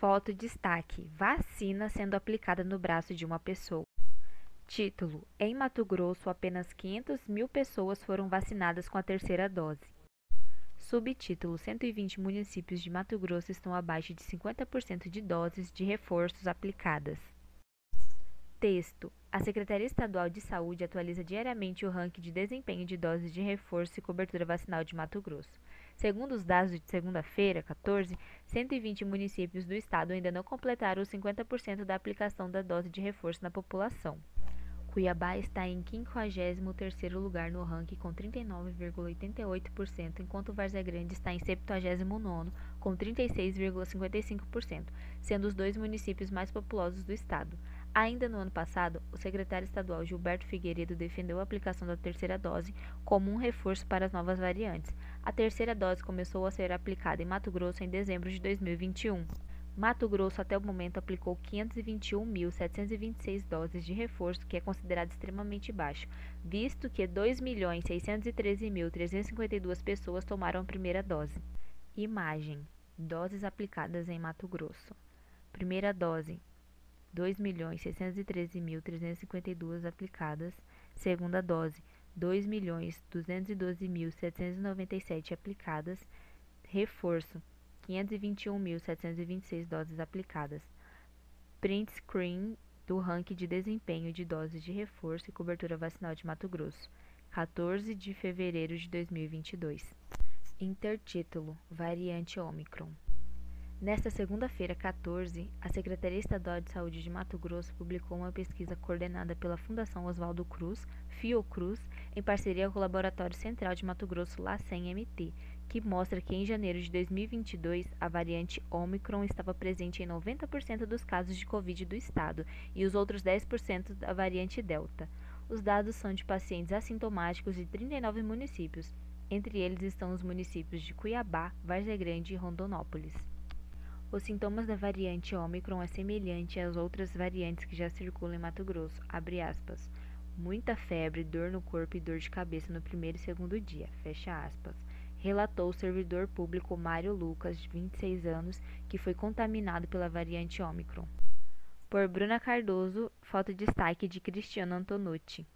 Foto destaque: Vacina sendo aplicada no braço de uma pessoa. Título: Em Mato Grosso, apenas 500 mil pessoas foram vacinadas com a terceira dose. Subtítulo: 120 municípios de Mato Grosso estão abaixo de 50% de doses de reforços aplicadas. Texto: A Secretaria Estadual de Saúde atualiza diariamente o ranking de desempenho de doses de reforço e cobertura vacinal de Mato Grosso. Segundo os dados de segunda-feira, 14, 120 municípios do estado ainda não completaram os 50% da aplicação da dose de reforço na população. Cuiabá está em 53º lugar no ranking com 39,88%, enquanto Várzea Grande está em 79º com 36,55%, sendo os dois municípios mais populosos do estado. Ainda no ano passado, o secretário estadual Gilberto Figueiredo defendeu a aplicação da terceira dose como um reforço para as novas variantes. A terceira dose começou a ser aplicada em Mato Grosso em dezembro de 2021. Mato Grosso até o momento aplicou 521.726 doses de reforço, que é considerado extremamente baixo, visto que 2.613.352 pessoas tomaram a primeira dose. Imagem: doses aplicadas em Mato Grosso. Primeira dose: 2.613.352 aplicadas. Segunda dose: 2.212.797 aplicadas. Reforço: 521.726 doses aplicadas. Print screen do ranking de desempenho de doses de reforço e cobertura vacinal de Mato Grosso, 14 de fevereiro de 2022. Intertítulo: Variante Omicron. Nesta segunda-feira, 14, a Secretaria Estadual de Saúde de Mato Grosso publicou uma pesquisa coordenada pela Fundação Oswaldo Cruz, Fiocruz, em parceria com o Laboratório Central de Mato Grosso, LACEN-MT, que mostra que em janeiro de 2022 a variante Omicron estava presente em 90% dos casos de Covid do estado e os outros 10% da variante Delta. Os dados são de pacientes assintomáticos de 39 municípios. Entre eles estão os municípios de Cuiabá, Várzea Grande e Rondonópolis. Os sintomas da variante Ômicron é semelhante às outras variantes que já circulam em Mato Grosso. Aspas. Muita febre, dor no corpo e dor de cabeça no primeiro e segundo dia. Aspas. Relatou o servidor público Mário Lucas, de 26 anos, que foi contaminado pela variante Ômicron. Por Bruna Cardoso, foto destaque de Cristiano Antonucci.